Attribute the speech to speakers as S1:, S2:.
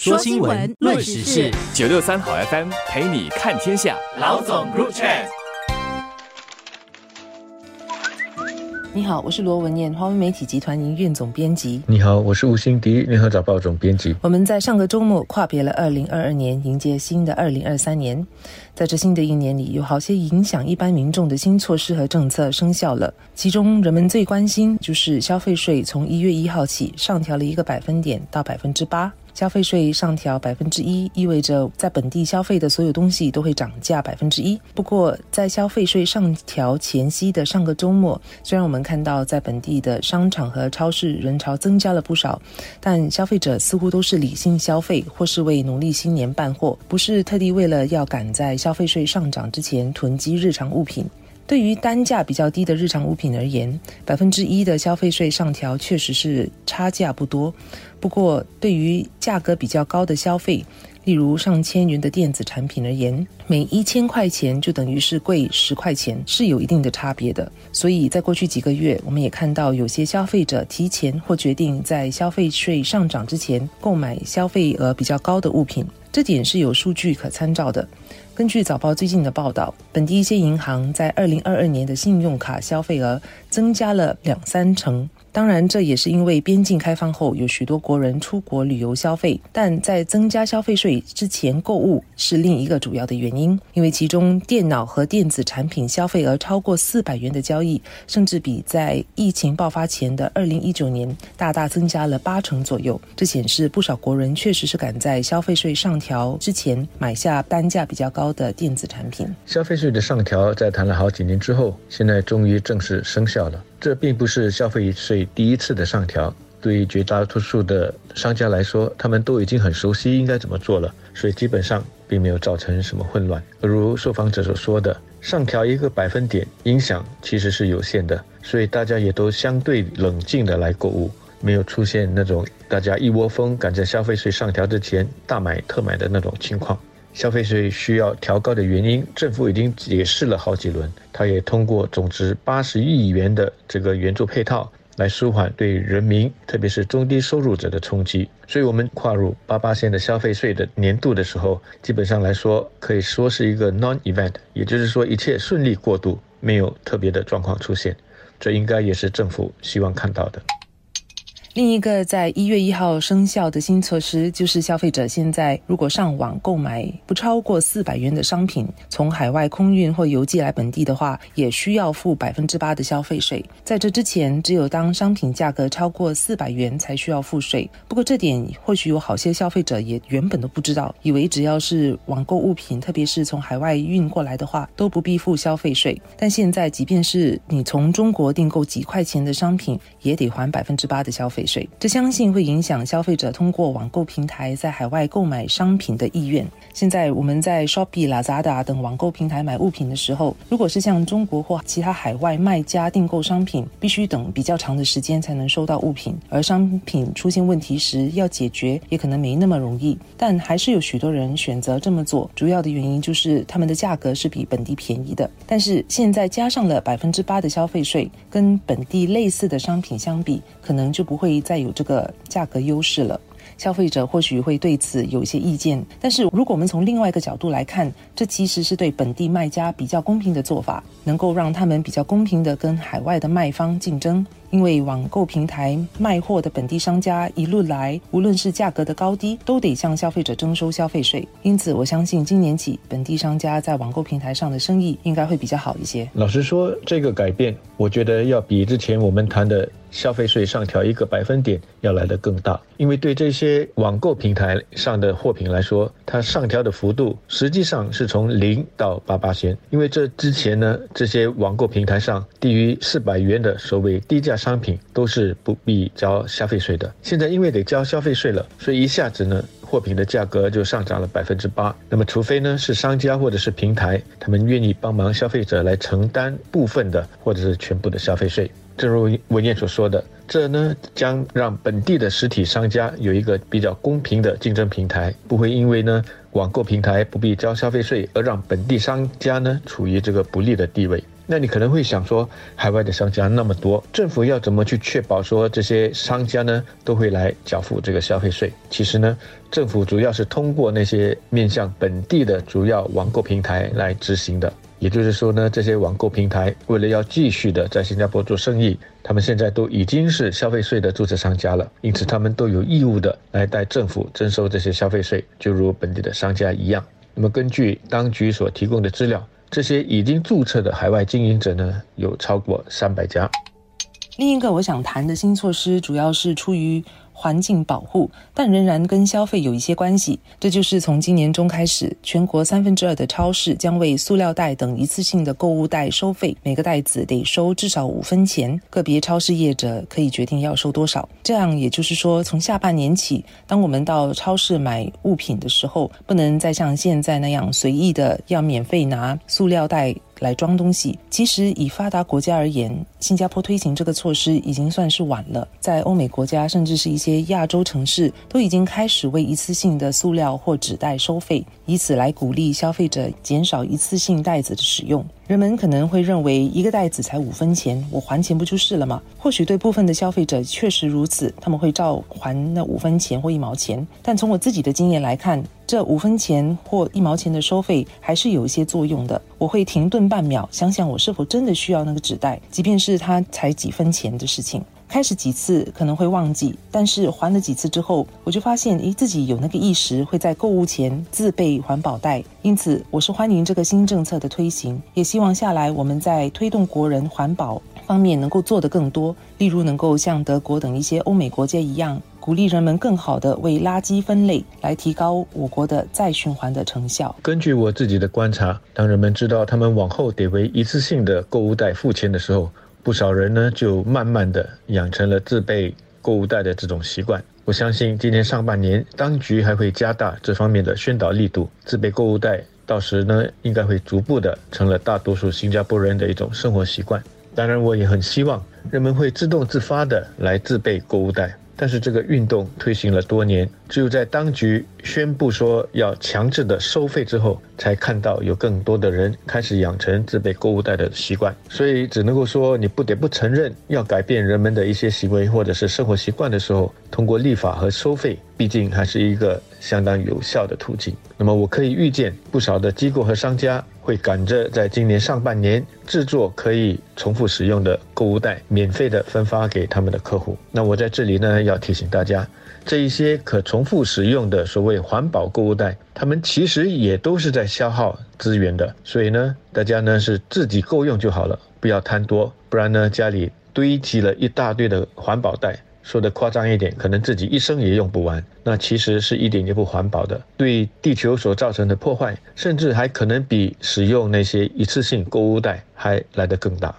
S1: 说新闻，论时事，
S2: 九六三好 FM 陪你看天下。
S1: 老总入场。
S3: 你好，我是罗文燕，华为媒体集团营运总编辑。
S4: 你好，我是吴欣迪，联合早报总编辑。
S3: 我们在上个周末跨别了二零二二年，迎接新的二零二三年。在这新的一年里，有好些影响一般民众的新措施和政策生效了。其中，人们最关心就是消费税从一月一号起上调了一个百分点到百分之八。消费税上调百分之一，意味着在本地消费的所有东西都会涨价百分之一。不过，在消费税上调前夕的上个周末，虽然我们看到在本地的商场和超市人潮增加了不少，但消费者似乎都是理性消费，或是为农历新年办货，不是特地为了要赶在消费税上涨之前囤积日常物品。对于单价比较低的日常物品而言，百分之一的消费税上调确实是差价不多。不过，对于价格比较高的消费，例如上千元的电子产品而言，每一千块钱就等于是贵十块钱，是有一定的差别的。所以在过去几个月，我们也看到有些消费者提前或决定在消费税上涨之前购买消费额比较高的物品，这点是有数据可参照的。根据早报最近的报道，本地一些银行在二零二二年的信用卡消费额增加了两三成。当然，这也是因为边境开放后，有许多国人出国旅游消费。但在增加消费税之前购物是另一个主要的原因，因为其中电脑和电子产品消费额超过四百元的交易，甚至比在疫情爆发前的二零一九年大大增加了八成左右。这显示不少国人确实是赶在消费税上调之前买下单价比较高的电子产品。
S4: 消费税的上调在谈了好几年之后，现在终于正式生效了。这并不是消费税第一次的上调，对于绝大多数的商家来说，他们都已经很熟悉应该怎么做了，所以基本上并没有造成什么混乱。如受访者所说的，上调一个百分点影响其实是有限的，所以大家也都相对冷静的来购物，没有出现那种大家一窝蜂赶在消费税上调之前大买特买的那种情况。消费税需要调高的原因，政府已经解释了好几轮。他也通过总值八十亿元的这个援助配套，来舒缓对人民，特别是中低收入者的冲击。所以，我们跨入八八线的消费税的年度的时候，基本上来说可以说是一个 non-event，也就是说一切顺利过渡，没有特别的状况出现。这应该也是政府希望看到的。
S3: 另一个在一月一号生效的新措施，就是消费者现在如果上网购买不超过四百元的商品，从海外空运或邮寄来本地的话，也需要付百分之八的消费税。在这之前，只有当商品价格超过四百元才需要付税。不过这点或许有好些消费者也原本都不知道，以为只要是网购物品，特别是从海外运过来的话，都不必付消费税。但现在，即便是你从中国订购几块钱的商品，也得还百分之八的消费。这相信会影响消费者通过网购平台在海外购买商品的意愿。现在我们在 Shopee、Lazada 等网购平台买物品的时候，如果是向中国或其他海外卖家订购商品，必须等比较长的时间才能收到物品，而商品出现问题时要解决也可能没那么容易。但还是有许多人选择这么做，主要的原因就是他们的价格是比本地便宜的。但是现在加上了百分之八的消费税，跟本地类似的商品相比，可能就不会再有这个价格优势了，消费者或许会对此有一些意见。但是如果我们从另外一个角度来看，这其实是对本地卖家比较公平的做法，能够让他们比较公平的跟海外的卖方竞争。因为网购平台卖货的本地商家一路来，无论是价格的高低，都得向消费者征收消费税。因此，我相信今年起，本地商家在网购平台上的生意应该会比较好一些。
S4: 老实说，这个改变，我觉得要比之前我们谈的消费税上调一个百分点要来得更大。因为对这些网购平台上的货品来说，它上调的幅度实际上是从零到八八仙。因为这之前呢，这些网购平台上低于四百元的所谓低价。商品都是不必交消费税的。现在因为得交消费税了，所以一下子呢，货品的价格就上涨了百分之八。那么，除非呢是商家或者是平台，他们愿意帮忙消费者来承担部分的或者是全部的消费税。正如文燕所说的，这呢将让本地的实体商家有一个比较公平的竞争平台，不会因为呢网购平台不必交消费税而让本地商家呢处于这个不利的地位。那你可能会想说，海外的商家那么多，政府要怎么去确保说这些商家呢都会来缴付这个消费税？其实呢，政府主要是通过那些面向本地的主要网购平台来执行的。也就是说呢，这些网购平台为了要继续的在新加坡做生意，他们现在都已经是消费税的注册商家了，因此他们都有义务的来代政府征收这些消费税，就如本地的商家一样。那么根据当局所提供的资料，这些已经注册的海外经营者呢，有超过三百家。
S3: 另一个我想谈的新措施，主要是出于。环境保护，但仍然跟消费有一些关系。这就是从今年中开始，全国三分之二的超市将为塑料袋等一次性的购物袋收费，每个袋子得收至少五分钱。个别超市业者可以决定要收多少。这样也就是说，从下半年起，当我们到超市买物品的时候，不能再像现在那样随意的要免费拿塑料袋。来装东西，其实以发达国家而言，新加坡推行这个措施已经算是晚了。在欧美国家，甚至是一些亚洲城市，都已经开始为一次性的塑料或纸袋收费，以此来鼓励消费者减少一次性袋子的使用。人们可能会认为一个袋子才五分钱，我还钱不就是了吗？或许对部分的消费者确实如此，他们会照还那五分钱或一毛钱。但从我自己的经验来看，这五分钱或一毛钱的收费还是有一些作用的。我会停顿半秒，想想我是否真的需要那个纸袋，即便是它才几分钱的事情。开始几次可能会忘记，但是还了几次之后，我就发现，诶，自己有那个意识，会在购物前自备环保袋。因此，我是欢迎这个新政策的推行，也希望下来我们在推动国人环保方面能够做得更多。例如，能够像德国等一些欧美国家一样，鼓励人们更好的为垃圾分类，来提高我国的再循环的成效。
S4: 根据我自己的观察，当人们知道他们往后得为一次性的购物袋付钱的时候，不少人呢，就慢慢的养成了自备购物袋的这种习惯。我相信今年上半年，当局还会加大这方面的宣导力度。自备购物袋，到时呢，应该会逐步的成了大多数新加坡人的一种生活习惯。当然，我也很希望人们会自动自发的来自备购物袋。但是这个运动推行了多年，只有在当局宣布说要强制的收费之后，才看到有更多的人开始养成自备购物袋的习惯。所以只能够说，你不得不承认，要改变人们的一些行为或者是生活习惯的时候，通过立法和收费，毕竟还是一个相当有效的途径。那么我可以预见，不少的机构和商家。会赶着在今年上半年制作可以重复使用的购物袋，免费的分发给他们的客户。那我在这里呢，要提醒大家，这一些可重复使用的所谓为环保购物袋，它们其实也都是在消耗资源的。所以呢，大家呢是自己够用就好了，不要贪多，不然呢家里堆积了一大堆的环保袋。说的夸张一点，可能自己一生也用不完，那其实是一点也不环保的，对地球所造成的破坏，甚至还可能比使用那些一次性购物袋还来得更大。